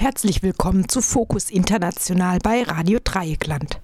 Herzlich willkommen zu Fokus International bei Radio Dreieckland.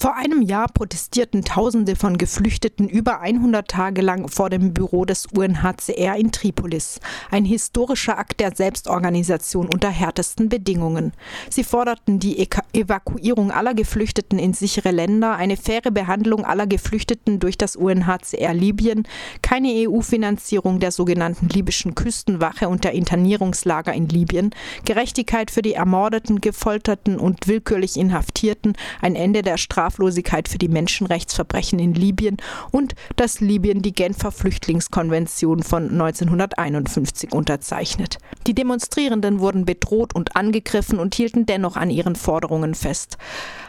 Vor einem Jahr protestierten Tausende von Geflüchteten über 100 Tage lang vor dem Büro des UNHCR in Tripolis. Ein historischer Akt der Selbstorganisation unter härtesten Bedingungen. Sie forderten die Evakuierung aller Geflüchteten in sichere Länder, eine faire Behandlung aller Geflüchteten durch das UNHCR Libyen, keine EU-Finanzierung der sogenannten libyschen Küstenwache und der Internierungslager in Libyen, Gerechtigkeit für die ermordeten, gefolterten und willkürlich Inhaftierten, ein Ende der Strafe Straflosigkeit für die Menschenrechtsverbrechen in Libyen und dass Libyen die Genfer Flüchtlingskonvention von 1951 unterzeichnet. Die Demonstrierenden wurden bedroht und angegriffen und hielten dennoch an ihren Forderungen fest.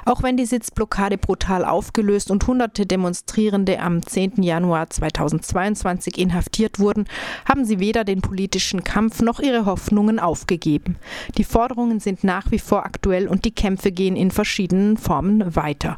Auch wenn die Sitzblockade brutal aufgelöst und hunderte Demonstrierende am 10. Januar 2022 inhaftiert wurden, haben sie weder den politischen Kampf noch ihre Hoffnungen aufgegeben. Die Forderungen sind nach wie vor aktuell und die Kämpfe gehen in verschiedenen Formen weiter.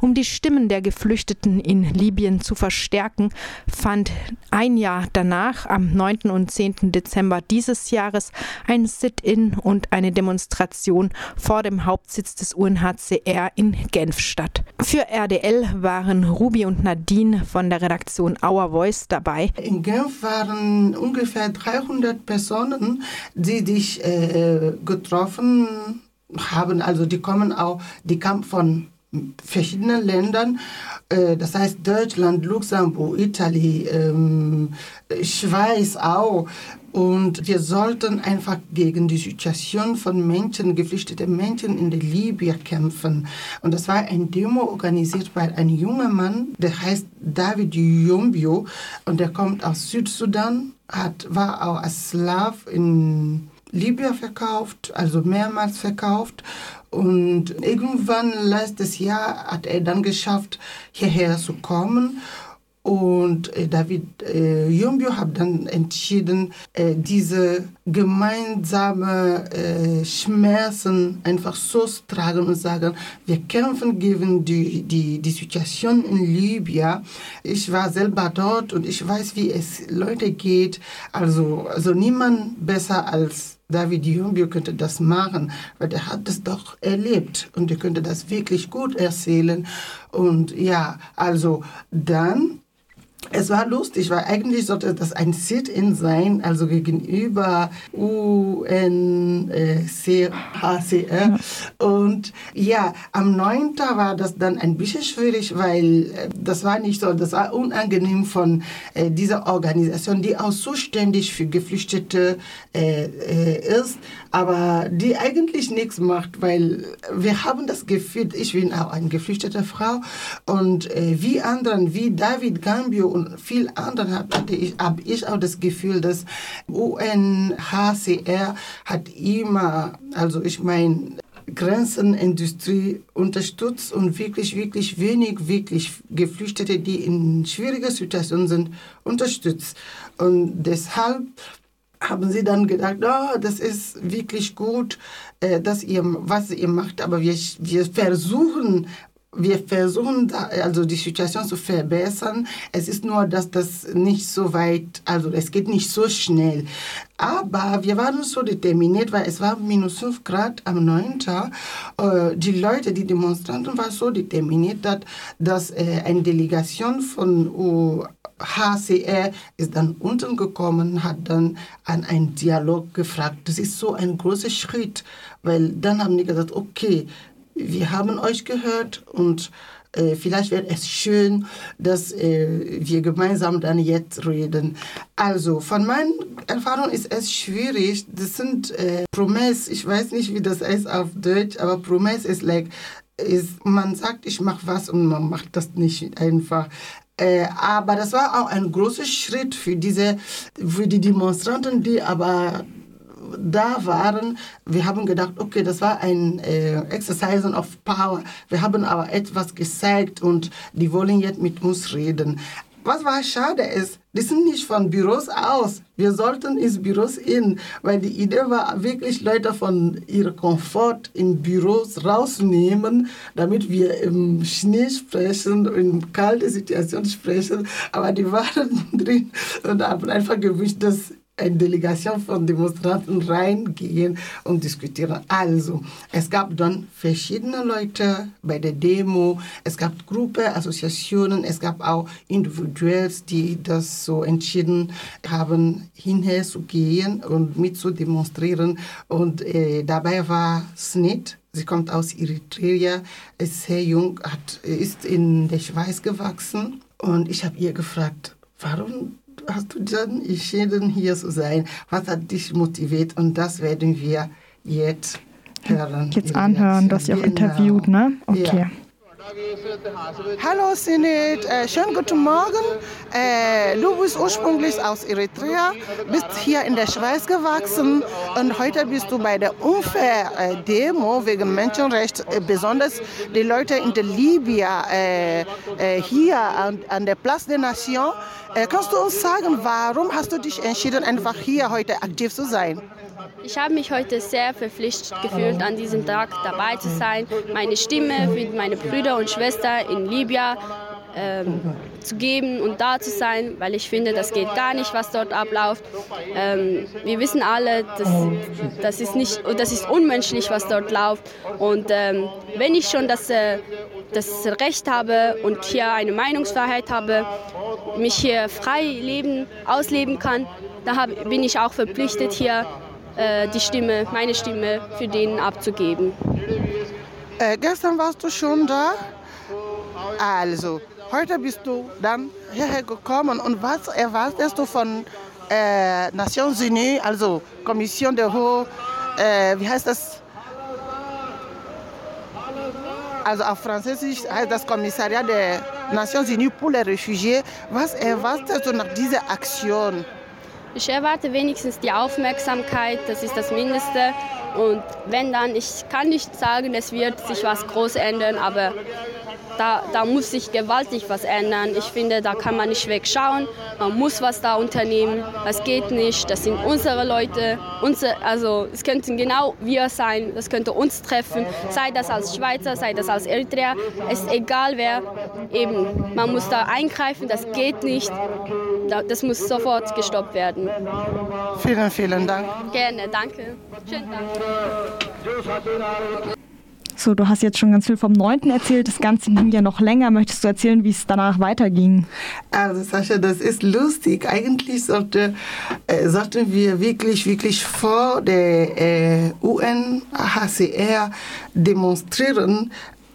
Um die Stimmen der Geflüchteten in Libyen zu verstärken, fand ein Jahr danach, am 9. und 10. Dezember dieses Jahres, ein Sit-in und eine Demonstration vor dem Hauptsitz des UNHCR in Genf statt. Für RDL waren Ruby und Nadine von der Redaktion Our Voice dabei. In Genf waren ungefähr 300 Personen, die sich äh, getroffen haben. Also die kommen auch, die kamen von verschiedenen Ländern, äh, das heißt Deutschland, Luxemburg, Italien, ähm, Schweiz auch. Und wir sollten einfach gegen die Situation von Menschen, geflüchteten Menschen in der Libyen kämpfen. Und das war ein Demo organisiert bei einem jungen Mann, der heißt David Yombio und der kommt aus Südsudan, hat, war auch als Slav in Libyen verkauft, also mehrmals verkauft und irgendwann letztes Jahr hat er dann geschafft, hierher zu kommen. Und äh, David äh, Jumbio hat dann entschieden, äh, diese gemeinsame äh, Schmerzen einfach so zu tragen und sagen, wir kämpfen gegen die, die, die Situation in Libyen. Ich war selber dort und ich weiß, wie es Leute geht. Also, also niemand besser als David Jumbio könnte das machen, weil er hat das doch erlebt und er könnte das wirklich gut erzählen. Und ja, also dann es war lustig, weil eigentlich sollte das ein Sit-in sein, also gegenüber UNHCR. Und ja, am 9. war das dann ein bisschen schwierig, weil äh, das war nicht so, das war unangenehm von äh, dieser Organisation, die auch zuständig für Geflüchtete äh, ist, aber die eigentlich nichts macht, weil wir haben das Gefühl, ich bin auch eine geflüchtete Frau und äh, wie anderen, wie David Gambio und viel anderen hatte ich, habe ich auch das Gefühl, dass UNHCR hat immer, also ich meine, Grenzenindustrie unterstützt und wirklich, wirklich wenig, wirklich Geflüchtete, die in schwieriger Situation sind, unterstützt. Und deshalb haben sie dann gedacht, oh, das ist wirklich gut, äh, dass ihr, was ihr macht, aber wir, wir versuchen wir versuchen, da, also die Situation zu verbessern. Es ist nur, dass das nicht so weit, also es geht nicht so schnell. Aber wir waren so determiniert, weil es war minus 5 Grad am 9. Äh, die Leute, die Demonstranten waren so determiniert, dass, dass äh, eine Delegation von UHCR ist dann unten gekommen, hat dann an einen Dialog gefragt. Das ist so ein großer Schritt, weil dann haben die gesagt, okay, wir haben euch gehört und äh, vielleicht wäre es schön, dass äh, wir gemeinsam dann jetzt reden. Also, von meinen Erfahrungen ist es schwierig. Das sind äh, Promes, ich weiß nicht, wie das heißt auf Deutsch, aber Promes ist like, ist, man sagt, ich mache was und man macht das nicht einfach. Äh, aber das war auch ein großer Schritt für diese, für die Demonstranten, die aber da waren, wir haben gedacht, okay, das war ein äh, Exercise of Power. Wir haben aber etwas gezeigt und die wollen jetzt mit uns reden. Was war schade ist, die sind nicht von Büros aus. Wir sollten ins Büros in, weil die Idee war wirklich Leute von ihrem Komfort in Büros rausnehmen, damit wir im Schnee sprechen, in kalte Situationen sprechen. Aber die waren drin und haben einfach gewünscht, dass eine Delegation von Demonstranten reingehen und diskutieren. Also, es gab dann verschiedene Leute bei der Demo, es gab Gruppen, Assoziationen, es gab auch Individuals, die das so entschieden haben, hinher zu gehen und mit zu demonstrieren. Und äh, dabei war Snit, Sie kommt aus Eritrea, ist sehr jung, hat, ist in der Schweiz gewachsen. Und ich habe ihr gefragt, warum hast du dann entschieden, hier zu sein? Was hat dich motiviert? Und das werden wir jetzt hören. Jetzt anhören, dass ihr auch genau. interviewt, ne? Okay. Ja. Hallo Sinet, äh, schönen guten Morgen. Äh, du bist ursprünglich aus Eritrea, bist hier in der Schweiz gewachsen und heute bist du bei der Unfair-Demo wegen Menschenrecht, äh, besonders die Leute in der Libyen äh, äh, hier an, an, der Place des Nations. Äh, kannst du uns sagen, warum hast du dich entschieden, einfach hier heute aktiv zu sein? Ich habe mich heute sehr verpflichtet gefühlt, an diesem Tag dabei zu sein, meine Stimme für meine Brüder und Schwestern in Libyen ähm, zu geben und da zu sein, weil ich finde, das geht gar nicht, was dort abläuft. Ähm, wir wissen alle, dass, das, ist nicht, das ist unmenschlich, was dort läuft. Und ähm, wenn ich schon das, äh, das Recht habe und hier eine Meinungsfreiheit habe, mich hier frei leben, ausleben kann, dann hab, bin ich auch verpflichtet, hier äh, die Stimme, meine Stimme für den abzugeben. Äh, gestern warst du schon da? Also, heute bist du dann hierher gekommen und was erwartest du von äh, Nations Unies, also Kommission der Hohe, äh, wie heißt das? Also auf Französisch heißt das Kommissariat der Nations Unies pour les Réfugiés. Was erwartest du nach dieser Aktion? Ich erwarte wenigstens die Aufmerksamkeit, das ist das Mindeste. Und wenn dann, ich kann nicht sagen, es wird sich was groß ändern, aber da, da muss sich gewaltig was ändern. Ich finde, da kann man nicht wegschauen. Man muss was da unternehmen. Das geht nicht. Das sind unsere Leute. Unsere, also es könnten genau wir sein. Das könnte uns treffen. Sei das als Schweizer, sei das als Eritreer. Es ist egal wer. Eben, man muss da eingreifen. Das geht nicht. Das muss sofort gestoppt werden. Vielen, vielen Dank. Gerne, danke. Schönen Dank. So, du hast jetzt schon ganz viel vom 9. erzählt. Das Ganze ging ja noch länger. Möchtest du erzählen, wie es danach weiterging? Also, Sascha, das ist lustig. Eigentlich sollte, äh, sollten wir wirklich, wirklich vor der äh, UNHCR demonstrieren.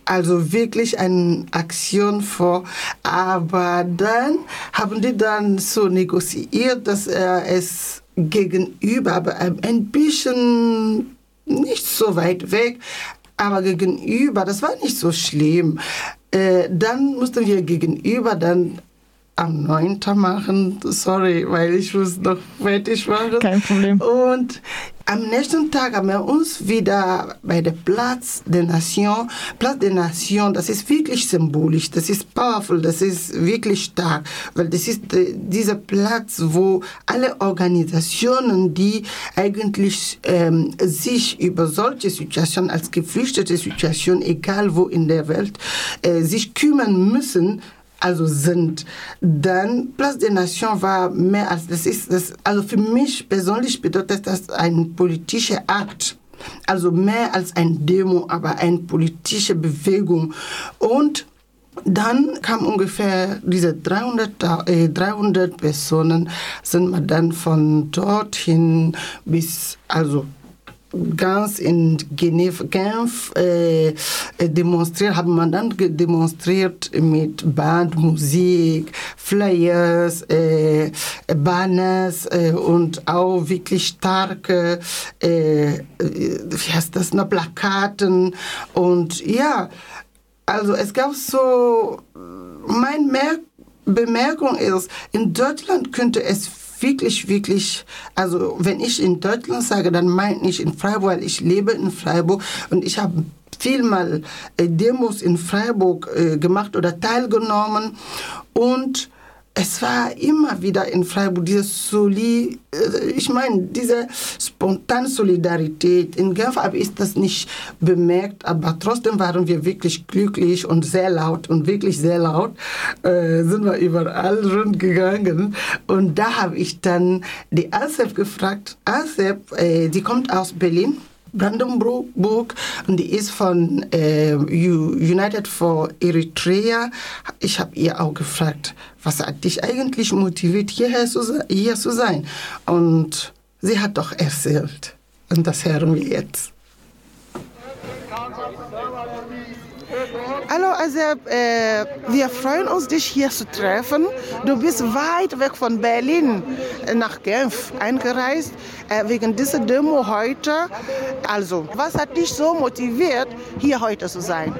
Also wirklich eine Aktion vor. Aber dann haben die dann so negoziiert, dass er es gegenüber, aber ein bisschen nicht so weit weg, aber gegenüber, das war nicht so schlimm. Äh, dann mussten wir gegenüber dann am 9. machen. Sorry, weil ich muss noch fertig machen. Kein Problem. Und am nächsten Tag haben wir uns wieder bei der Platz der Nation. Platz der Nation, das ist wirklich symbolisch, das ist powerful, das ist wirklich stark, weil das ist dieser Platz, wo alle Organisationen, die eigentlich ähm, sich über solche Situationen als geflüchtete Situation, egal wo in der Welt, äh, sich kümmern müssen, also sind, dann Place des Nations war mehr als das ist das also für mich persönlich bedeutet das ein politischer Akt. Also mehr als ein Demo aber eine politische Bewegung. Und dann kam ungefähr diese 300, äh, 300 Personen sind wir dann von dorthin bis also ganz in Genf, Genf äh, demonstriert, haben man dann demonstriert mit Band, Musik, Flyers, äh, Banners äh, und auch wirklich starke, äh, wie heißt das, noch Plakaten. Und ja, also es gab so, mein Mer Bemerkung ist, in Deutschland könnte es wirklich, wirklich, also wenn ich in Deutschland sage, dann meine ich in Freiburg, weil ich lebe in Freiburg und ich habe vielmal äh, Demos in Freiburg äh, gemacht oder teilgenommen und es war immer wieder in Freiburg diese Soli, äh, ich meine, diese spontane Solidarität. In Genf habe ich das nicht bemerkt, aber trotzdem waren wir wirklich glücklich und sehr laut und wirklich sehr laut äh, sind wir überall rumgegangen. Und da habe ich dann die Asef gefragt. Asef, äh, die kommt aus Berlin. Brandenburg und die ist von äh, United for Eritrea. Ich habe ihr auch gefragt, was hat dich eigentlich motiviert, hierher zu, hier zu sein? Und sie hat doch erzählt. Und das hören wir jetzt. Hallo Azeb, äh, wir freuen uns, dich hier zu treffen. Du bist weit weg von Berlin nach Genf eingereist, äh, wegen dieser Demo heute. Also, was hat dich so motiviert, hier heute zu sein?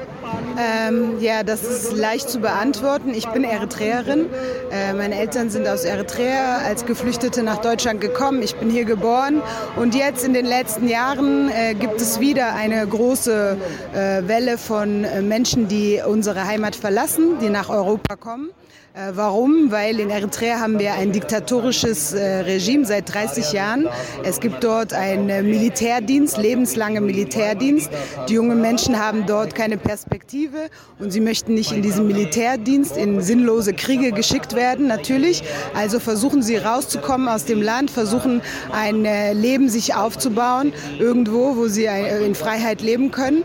Ähm, ja, das ist leicht zu beantworten. Ich bin Eritreerin. Äh, meine Eltern sind aus Eritrea als Geflüchtete nach Deutschland gekommen. Ich bin hier geboren und jetzt in den letzten Jahren äh, gibt es wieder eine große äh, Welle von äh, Menschen, die unsere Heimat verlassen, die nach Europa kommen. Äh, warum? Weil in Eritrea haben wir ein diktatorisches äh, Regime seit 30 Jahren. Es gibt dort einen äh, Militärdienst, lebenslange Militärdienst. Die jungen Menschen haben dort keine Perspektive und sie möchten nicht in diesen Militärdienst in sinnlose Kriege geschickt werden, natürlich. Also versuchen sie rauszukommen aus dem Land, versuchen ein Leben sich aufzubauen, irgendwo, wo sie in Freiheit leben können.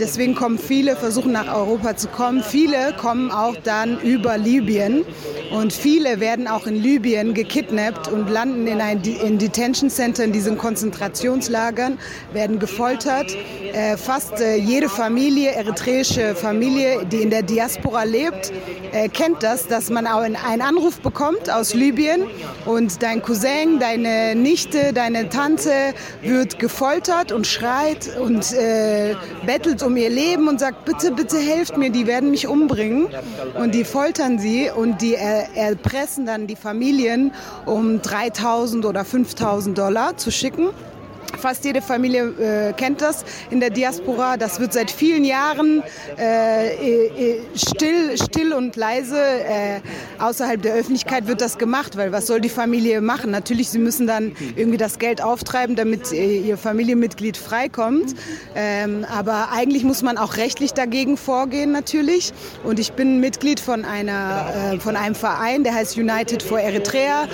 Deswegen kommen viele, versuchen nach Europa zu kommen. Viele kommen auch dann über Libyen Libyen. Und viele werden auch in Libyen gekidnappt und landen in, ein, in Detention Center, in diesen Konzentrationslagern, werden gefoltert. Äh, fast äh, jede Familie, eritreische Familie, die in der Diaspora lebt, äh, kennt das, dass man auch einen Anruf bekommt aus Libyen und dein Cousin, deine Nichte, deine Tante wird gefoltert und schreit und äh, bettelt um ihr Leben und sagt, bitte, bitte helft mir, die werden mich umbringen. Und die foltern sie sie und die erpressen dann die Familien, um 3.000 oder 5.000 Dollar zu schicken. Fast jede Familie äh, kennt das in der Diaspora. Das wird seit vielen Jahren äh, äh, still, still und leise äh, außerhalb der Öffentlichkeit wird das gemacht, weil was soll die Familie machen? Natürlich, sie müssen dann irgendwie das Geld auftreiben, damit äh, ihr Familienmitglied freikommt. Ähm, aber eigentlich muss man auch rechtlich dagegen vorgehen, natürlich. Und ich bin Mitglied von, einer, äh, von einem Verein, der heißt United for Eritrea.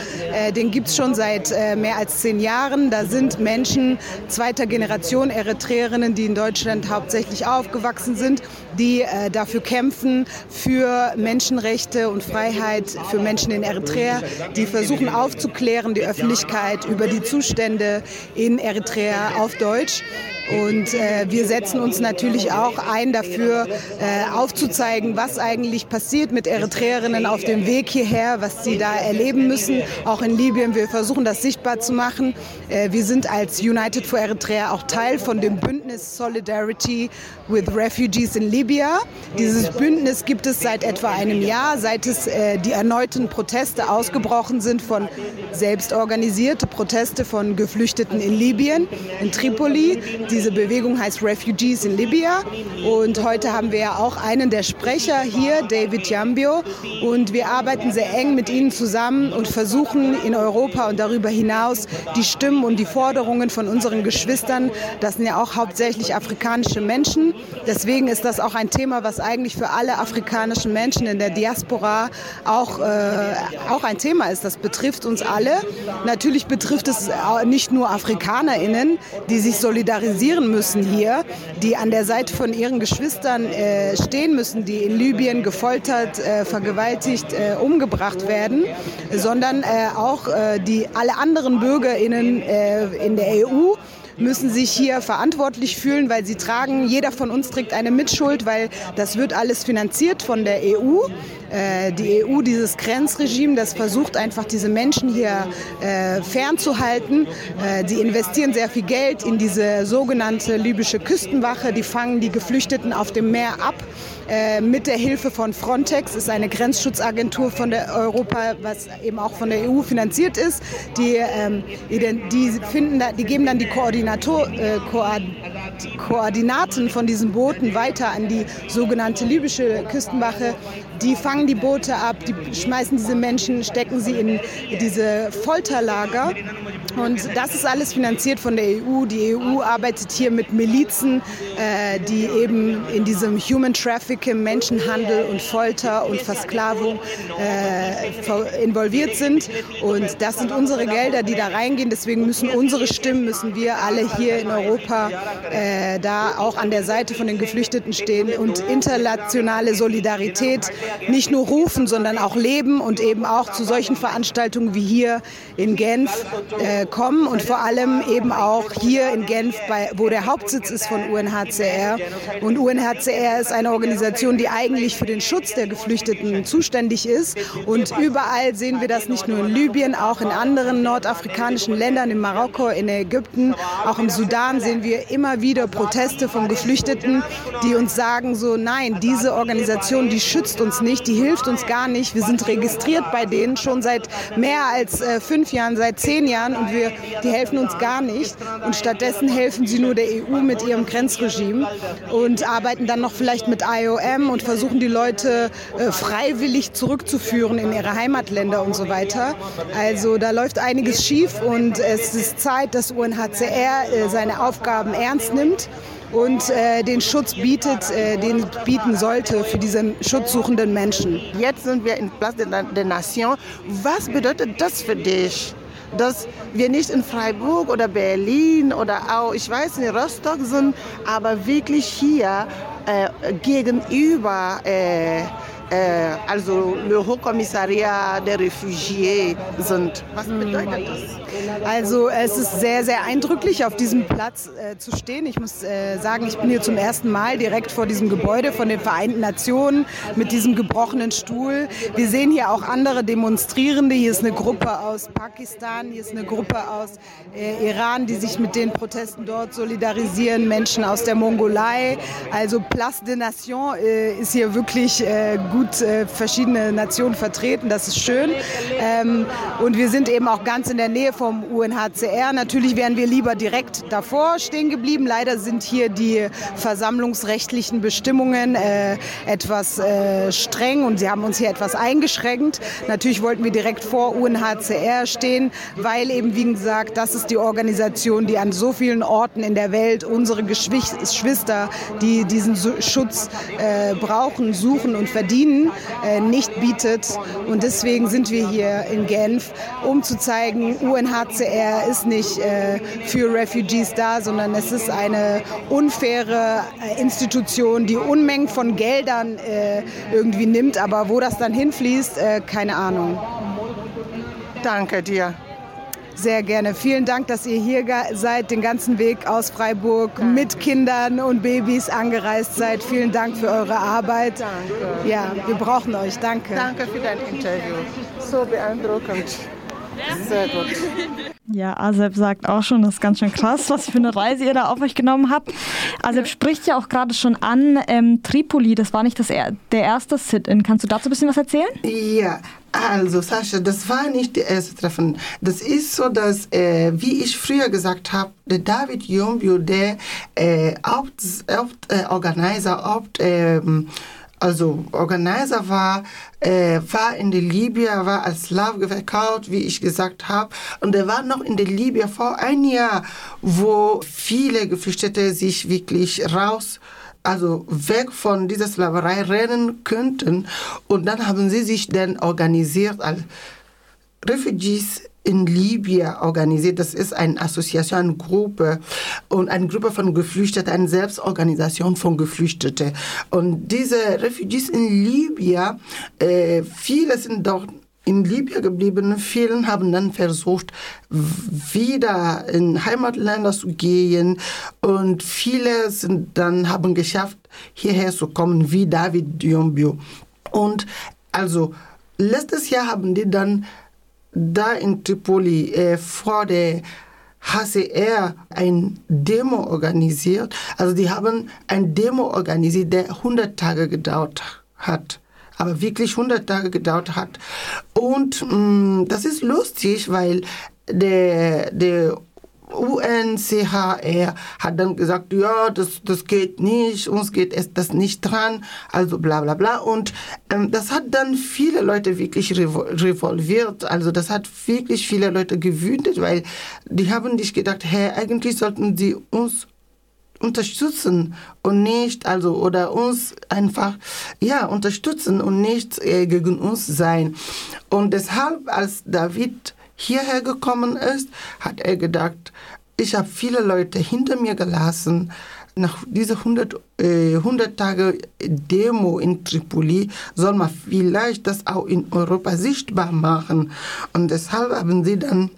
den gibt es schon seit mehr als zehn Jahren. Da sind Menschen, zweiter Generation Eritreerinnen, die in Deutschland hauptsächlich aufgewachsen sind, die äh, dafür kämpfen, für Menschenrechte und Freiheit für Menschen in Eritrea, die versuchen aufzuklären, die Öffentlichkeit über die Zustände in Eritrea auf Deutsch. Und äh, wir setzen uns natürlich auch ein dafür, äh, aufzuzeigen, was eigentlich passiert mit Eritreerinnen auf dem Weg hierher, was sie da erleben müssen, auch in Libyen. Wir versuchen das sichtbar zu machen. Äh, wir sind als United for Eritrea auch Teil von dem Bündnis Solidarity with Refugees in Libya. Dieses Bündnis gibt es seit etwa einem Jahr, seit es äh, die erneuten Proteste ausgebrochen sind von selbstorganisierte Proteste von Geflüchteten in Libyen, in Tripoli. Die diese Bewegung heißt Refugees in Libya. Und heute haben wir ja auch einen der Sprecher hier, David Jambio. Und wir arbeiten sehr eng mit ihnen zusammen und versuchen in Europa und darüber hinaus die Stimmen und die Forderungen von unseren Geschwistern, das sind ja auch hauptsächlich afrikanische Menschen. Deswegen ist das auch ein Thema, was eigentlich für alle afrikanischen Menschen in der Diaspora auch, äh, auch ein Thema ist. Das betrifft uns alle. Natürlich betrifft es nicht nur AfrikanerInnen, die sich solidarisieren demonstrieren müssen hier, die an der Seite von ihren Geschwistern äh, stehen müssen, die in Libyen gefoltert, äh, vergewaltigt, äh, umgebracht werden, sondern äh, auch äh, die alle anderen BürgerInnen äh, in der EU müssen sich hier verantwortlich fühlen, weil sie tragen, jeder von uns trägt eine Mitschuld, weil das wird alles finanziert von der EU. Äh, die EU, dieses Grenzregime, das versucht einfach diese Menschen hier äh, fernzuhalten. Äh, die investieren sehr viel Geld in diese sogenannte libysche Küstenwache. Die fangen die Geflüchteten auf dem Meer ab. Äh, mit der Hilfe von Frontex ist eine Grenzschutzagentur von der Europa, was eben auch von der EU finanziert ist. Die, ähm, die, finden da, die geben dann die Koordinator, äh, Koordinaten von diesen Booten weiter an die sogenannte libysche Küstenwache. Die fangen die Boote ab, die schmeißen diese Menschen, stecken sie in diese Folterlager. Und das ist alles finanziert von der EU. Die EU arbeitet hier mit Milizen, äh, die eben in diesem Human Trafficking, Menschenhandel und Folter und Versklavung äh, involviert sind. Und das sind unsere Gelder, die da reingehen. Deswegen müssen unsere Stimmen, müssen wir alle hier in Europa äh, da auch an der Seite von den Geflüchteten stehen und internationale Solidarität nicht nur rufen, sondern auch leben und eben auch zu solchen Veranstaltungen wie hier in Genf äh, kommen und vor allem eben auch hier in Genf, bei, wo der Hauptsitz ist von UNHCR. Und UNHCR ist eine Organisation, die eigentlich für den Schutz der Geflüchteten zuständig ist. Und überall sehen wir das nicht nur in Libyen, auch in anderen nordafrikanischen Ländern, in Marokko, in Ägypten, auch im Sudan sehen wir immer wieder Proteste von Geflüchteten, die uns sagen so, nein, diese Organisation, die schützt uns nicht, die hilft uns gar nicht. Wir sind registriert bei denen schon seit mehr als äh, fünf Jahren, seit zehn Jahren und wir, die helfen uns gar nicht. Und stattdessen helfen sie nur der EU mit ihrem Grenzregime und arbeiten dann noch vielleicht mit IOM und versuchen die Leute äh, freiwillig zurückzuführen in ihre Heimatländer und so weiter. Also da läuft einiges schief und es ist Zeit, dass UNHCR äh, seine Aufgaben ernst nimmt und äh, den Schutz bietet, äh, den bieten sollte für diese schutzsuchenden Menschen. Jetzt sind wir in Place de Nation. Was bedeutet das für dich? dass wir nicht in Freiburg oder Berlin oder auch, ich weiß nicht, Rostock sind, aber wirklich hier äh, gegenüber äh, also le Hochkommissariat der Refugiés sind. Was bedeutet das? Also es ist sehr, sehr eindrücklich, auf diesem Platz äh, zu stehen. Ich muss äh, sagen, ich bin hier zum ersten Mal direkt vor diesem Gebäude von den Vereinten Nationen mit diesem gebrochenen Stuhl. Wir sehen hier auch andere Demonstrierende. Hier ist eine Gruppe aus Pakistan, hier ist eine Gruppe aus äh, Iran, die sich mit den Protesten dort solidarisieren, Menschen aus der Mongolei. Also Place de Nation äh, ist hier wirklich äh, gut äh, verschiedene Nationen vertreten. Das ist schön. Ähm, und wir sind eben auch ganz in der Nähe vom UNHCR. Natürlich wären wir lieber direkt davor stehen geblieben. Leider sind hier die versammlungsrechtlichen Bestimmungen äh, etwas äh, streng und sie haben uns hier etwas eingeschränkt. Natürlich wollten wir direkt vor UNHCR stehen, weil eben, wie gesagt, das ist die Organisation, die an so vielen Orten in der Welt unsere Geschwister, die diesen Schutz äh, brauchen, suchen und verdienen, äh, nicht bietet. Und deswegen sind wir hier in Genf, um zu zeigen, UNHCR ist nicht äh, für Refugees da, sondern es ist eine unfaire äh, Institution, die Unmengen von Geldern irgendwie nimmt, aber wo das dann hinfließt, keine Ahnung. Danke dir. Sehr gerne. Vielen Dank, dass ihr hier seid, den ganzen Weg aus Freiburg Danke. mit Kindern und Babys angereist seid. Vielen Dank für eure Arbeit. Danke. Ja, wir brauchen euch. Danke. Danke für dein Interview. So beeindruckend. Sehr gut. Ja, Asep sagt auch schon, das ist ganz schön krass, was für eine Reise ihr da auf euch genommen habt. Asep spricht ja auch gerade schon an ähm, Tripoli, das war nicht das er der erste Sit-In. Kannst du dazu ein bisschen was erzählen? Ja, also Sascha, das war nicht der erste Treffen. Das ist so, dass, äh, wie ich früher gesagt habe, der David Yombio, der äh, Hauptorganizer, Haupt, äh, also Organizer war, äh, war in der Libyen, war als Slave verkauft, wie ich gesagt habe. Und er war noch in der Libyen vor einem Jahr, wo viele Geflüchtete sich wirklich raus also weg von dieser Sklaverei rennen könnten. Und dann haben sie sich dann organisiert als Refugees in Libyen organisiert. Das ist eine Assoziation, eine Gruppe und eine Gruppe von Geflüchteten, eine Selbstorganisation von Geflüchteten. Und diese Refugees in Libyen, äh, viele sind dort in Libyen geblieben. Viele haben dann versucht, wieder in Heimatländer zu gehen. Und viele sind dann haben geschafft, hierher zu kommen, wie David Diombio. Und also, letztes Jahr haben die dann da in Tripoli äh, vor der HCR ein Demo organisiert. Also die haben ein Demo organisiert, der 100 Tage gedauert hat. Aber wirklich 100 Tage gedauert hat. Und mh, mm, das ist lustig, weil der, der UNCHR hat dann gesagt, ja, das, das geht nicht, uns geht es das nicht dran, also bla bla bla. Und ähm, das hat dann viele Leute wirklich revolviert, also das hat wirklich viele Leute gewütet, weil die haben sich gedacht, hey, eigentlich sollten sie uns unterstützen und nicht, also, oder uns einfach, ja, unterstützen und nicht äh, gegen uns sein. Und deshalb, als David hierher gekommen ist, hat er gedacht, ich habe viele Leute hinter mir gelassen. Nach dieser 100, äh, 100 Tage Demo in Tripoli soll man vielleicht das auch in Europa sichtbar machen. Und deshalb haben sie dann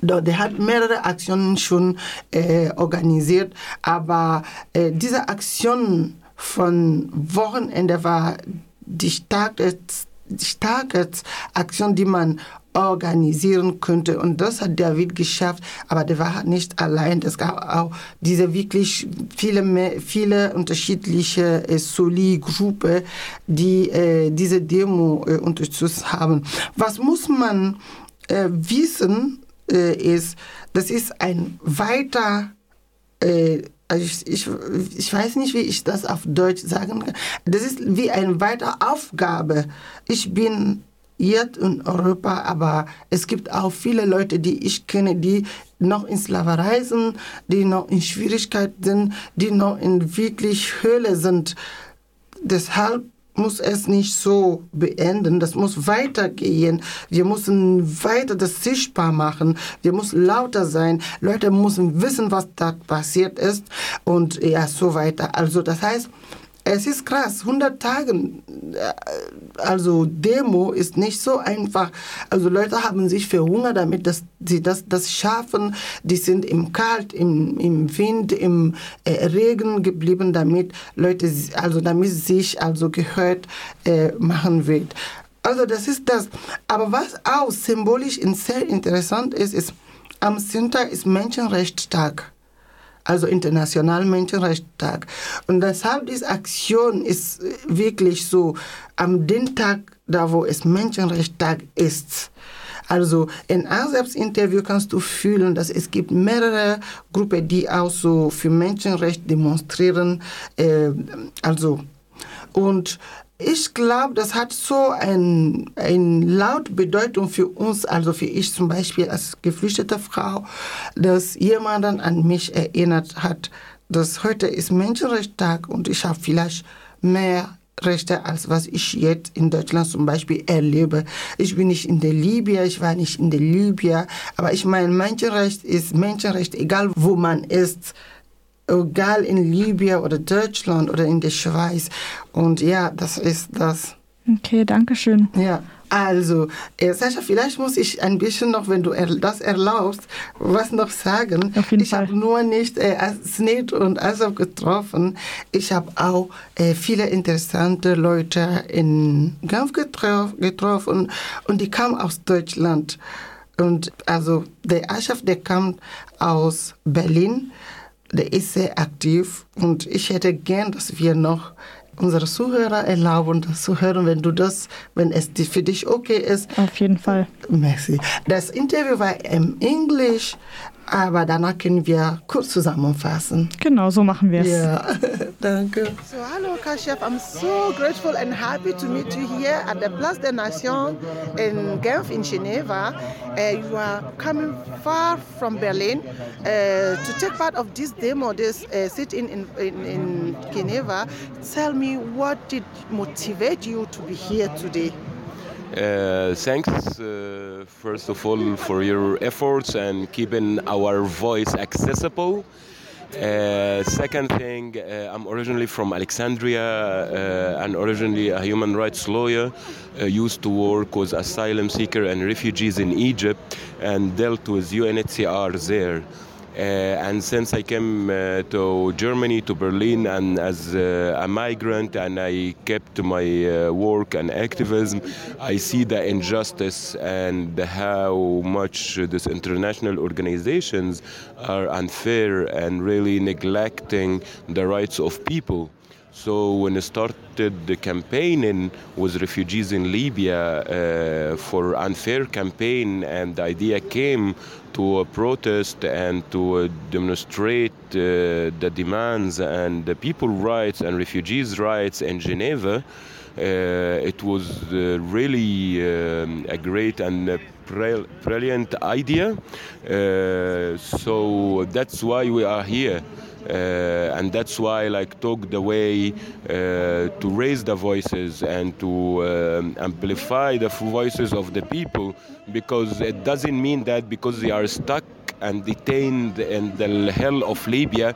der hat mehrere Aktionen schon äh, organisiert, aber äh, diese Aktion von Wochenende war die stärkste, die Aktion, die man organisieren könnte. Und das hat David geschafft, aber der war nicht allein. Es gab auch diese wirklich viele, viele unterschiedliche äh, Soli-Gruppen, die äh, diese Demo äh, unterstützt haben. Was muss man äh, wissen, äh, ist, das ist ein weiter äh, also ich, ich, ich weiß nicht, wie ich das auf Deutsch sagen kann. Das ist wie eine weitere Aufgabe. Ich bin jetzt in Europa, aber es gibt auch viele Leute, die ich kenne, die noch in Sklaverei sind, die noch in Schwierigkeiten sind, die noch in wirklich Höhle sind. Deshalb muss es nicht so beenden, das muss weitergehen. Wir müssen weiter das sichtbar machen. Wir müssen lauter sein. Leute müssen wissen, was da passiert ist und ja, so weiter. Also das heißt, es ist krass, 100 Tage, äh, also Demo ist nicht so einfach. Also Leute haben sich verhungert, damit dass sie das, das schaffen. Die sind im Kalt, im, im Wind, im äh, Regen geblieben, damit Leute, also damit sich also gehört äh, machen wird. Also das ist das. Aber was auch symbolisch sehr interessant ist, ist, am Sonntag ist Menschenrechtstag also International Menschenrechtstag. Und deshalb diese Aktion ist wirklich so am den Tag, da wo es Menschenrechtstag ist. Also in Asebs Interview kannst du fühlen, dass es gibt mehrere Gruppen, die auch so für Menschenrecht demonstrieren. Äh, also und ich glaube, das hat so eine ein laut Bedeutung für uns, also für ich zum Beispiel als geflüchtete Frau, dass jemand an mich erinnert hat, dass heute ist Menschenrechtstag und ich habe vielleicht mehr Rechte, als was ich jetzt in Deutschland zum Beispiel erlebe. Ich bin nicht in der Libyen, ich war nicht in der Libyen, aber ich meine, Menschenrecht ist Menschenrecht, egal wo man ist egal in Libyen oder Deutschland oder in der Schweiz. Und ja, das ist das. Okay, danke schön. Ja. Also, äh, Sascha, vielleicht muss ich ein bisschen noch, wenn du das erlaubst, was noch sagen. Auf jeden ich habe nur nicht äh, Snit und Asaf getroffen. Ich habe auch äh, viele interessante Leute in Genf getrof, getroffen und die kamen aus Deutschland. Und also der Asaf, der kam aus Berlin der ist sehr aktiv und ich hätte gern, dass wir noch unsere Zuhörer erlauben, das zu hören, wenn du das, wenn es für dich okay ist. Auf jeden Fall. Merci. Das Interview war im Englisch, aber danach können wir kurz zusammenfassen. Genau, so machen wir es. Ja, danke. So, hello, Kashif. I'm so grateful and happy to meet you here at the Place des Nations in Genf, in Geneva. Uh, you are coming far from Berlin uh, to take part of this demo, this uh, sit-in in, in, in Geneva. Tell me, what did motivate you to be here today? Uh, thanks, uh, first of all, for your efforts and keeping our voice accessible. Uh, second thing, uh, I'm originally from Alexandria uh, and originally a human rights lawyer. Used to work with asylum seekers and refugees in Egypt and dealt with UNHCR there. Uh, and since I came uh, to Germany, to Berlin, and as uh, a migrant, and I kept my work and activism, I see the injustice and how much these international organizations are unfair and really neglecting the rights of people. So when I started the campaigning with refugees in Libya uh, for unfair campaign, and the idea came to protest and to uh, demonstrate uh, the demands and the people rights and refugees rights in Geneva. Uh, it was uh, really um, a great and uh, brilliant idea. so that's why we are here. Uh, and that's why like talk the way uh, to raise the voices and to um, amplify the voices of the people because it doesn't mean that because they are stuck and detained in the hell of Libya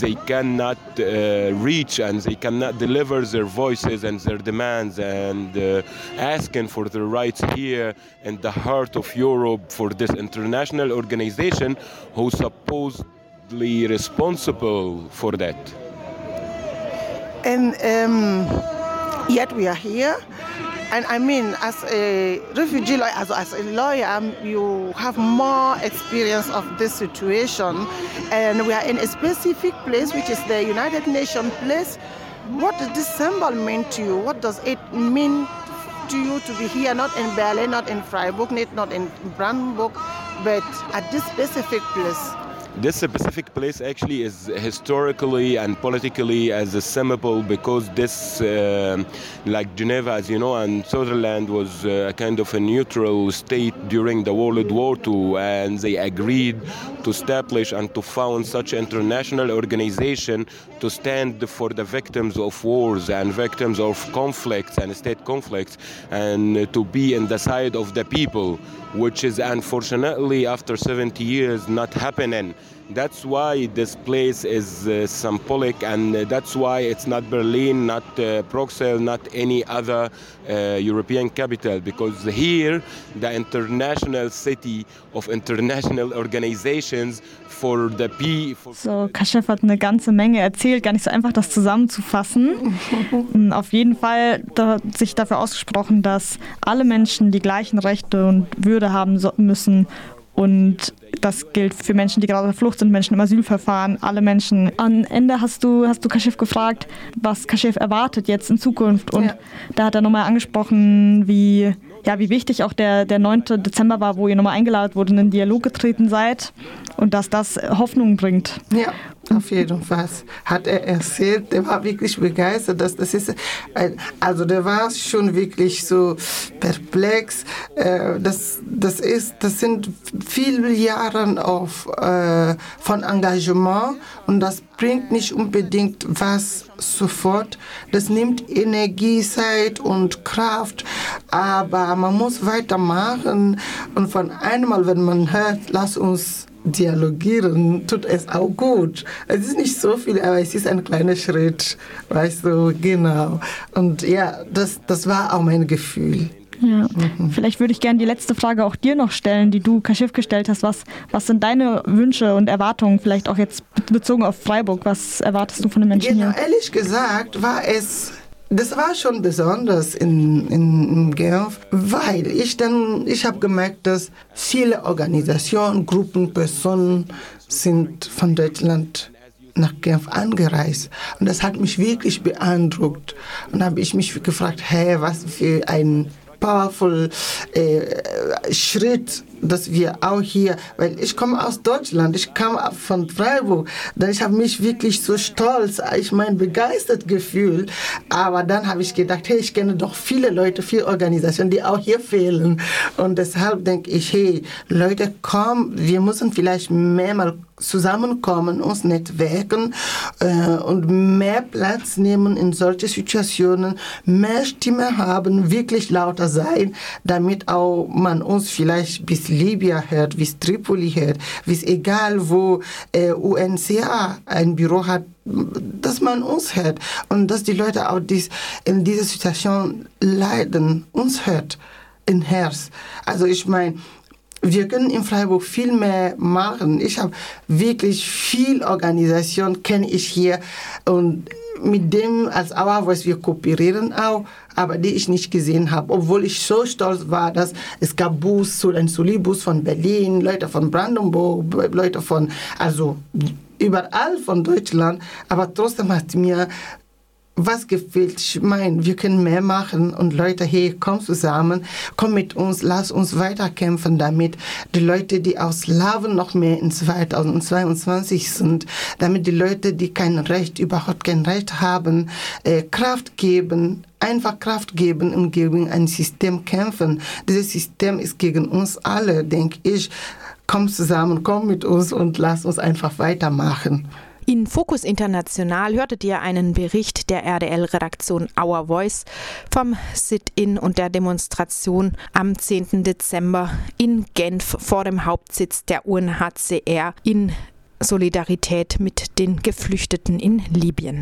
they cannot uh, reach and they cannot deliver their voices and their demands and uh, asking for their rights here in the heart of Europe for this international organization who supposed responsible for that. And um, yet we are here. And I mean, as a refugee lawyer, as, as a lawyer, um, you have more experience of this situation. And we are in a specific place, which is the United Nations place. What does this symbol mean to you? What does it mean to you to be here, not in Berlin, not in Freiburg, not in Brandenburg, but at this specific place? This specific place actually is historically and politically as a symbol because this, uh, like Geneva, as you know, and Sutherland was uh, a kind of a neutral state during the World War II, and they agreed to establish and to found such international organization to stand for the victims of wars and victims of conflicts and state conflicts, and to be in the side of the people, which is unfortunately after 70 years not happening. That's why this place is uh, symbolic, and uh, that's why it's not Berlin, not uh, Brussels, not any other uh, European capital, because here, the international city of international organizations for the P. For so, Kaschef hat eine ganze Menge erzählt, gar nicht so einfach das zusammenzufassen. Auf jeden Fall da, sich dafür ausgesprochen, dass alle Menschen die gleichen Rechte und Würde haben müssen und das gilt für Menschen, die gerade auf der Flucht sind, Menschen im Asylverfahren, alle Menschen. Am Ende hast du, hast du Kaschif gefragt, was Kaschif erwartet jetzt in Zukunft. Und ja. da hat er nochmal angesprochen, wie, ja, wie wichtig auch der, der 9. Dezember war, wo ihr nochmal eingeladen wurde und in den Dialog getreten seid und dass das Hoffnung bringt. Ja. Auf jeden Fall hat er erzählt, der war wirklich begeistert. Dass das ist, also der war schon wirklich so perplex. Äh, das, das, ist, das sind viele Jahre auf, äh, von Engagement und das bringt nicht unbedingt was sofort. Das nimmt Energie, Zeit und Kraft, aber man muss weitermachen und von einmal, wenn man hört, lass uns dialogieren tut es auch gut. Es ist nicht so viel, aber es ist ein kleiner Schritt, weißt du, genau. Und ja, das, das war auch mein Gefühl. Ja. Mhm. Vielleicht würde ich gerne die letzte Frage auch dir noch stellen, die du Kaschif gestellt hast. Was, was sind deine Wünsche und Erwartungen, vielleicht auch jetzt bezogen auf Freiburg? Was erwartest du von den Menschen genau, hier? Ehrlich gesagt war es das war schon besonders in, in, in Genf, weil ich dann, ich habe gemerkt, dass viele Organisationen, Gruppen, Personen sind von Deutschland nach Genf angereist. Und das hat mich wirklich beeindruckt. Und habe ich mich gefragt, hey, was für ein powerful äh, Schritt dass wir auch hier, weil ich komme aus Deutschland, ich kam von Freiburg, dann ich habe mich wirklich so stolz, ich mein begeistert gefühlt, aber dann habe ich gedacht, hey, ich kenne doch viele Leute, viele Organisationen, die auch hier fehlen. Und deshalb denke ich, hey, Leute, komm, wir müssen vielleicht mehrmal zusammenkommen, uns netzwerken äh, und mehr Platz nehmen in solche Situationen, mehr Stimme haben, wirklich lauter sein, damit auch man uns vielleicht bis Libyen hört, es Tripoli hört, es egal wo äh, UNCA ein Büro hat, dass man uns hört und dass die Leute auch dies, in dieser Situation leiden, uns hört, in Herz. Also ich meine, wir können in Freiburg viel mehr machen. Ich habe wirklich viel Organisation, kenne ich hier. Und mit dem als Our Voice wir kooperieren auch, aber die ich nicht gesehen habe, obwohl ich so stolz war, dass es gab Bus, ein Solibus von Berlin, Leute von Brandenburg, Leute von, also überall von Deutschland, aber trotzdem hat mir was gefällt. Ich meine, wir können mehr machen und Leute, hey, komm zusammen, komm mit uns, lass uns weiterkämpfen damit die Leute, die aus Slawen noch mehr in 2022 sind, damit die Leute, die kein Recht, überhaupt kein Recht haben, äh, Kraft geben, einfach Kraft geben und gegen ein System kämpfen. Dieses System ist gegen uns alle, denke ich. Komm zusammen, komm mit uns und lass uns einfach weitermachen. In Fokus International hörtet ihr einen Bericht der RDL-Redaktion Our Voice vom Sit-In und der Demonstration am 10. Dezember in Genf vor dem Hauptsitz der UNHCR in Solidarität mit den Geflüchteten in Libyen.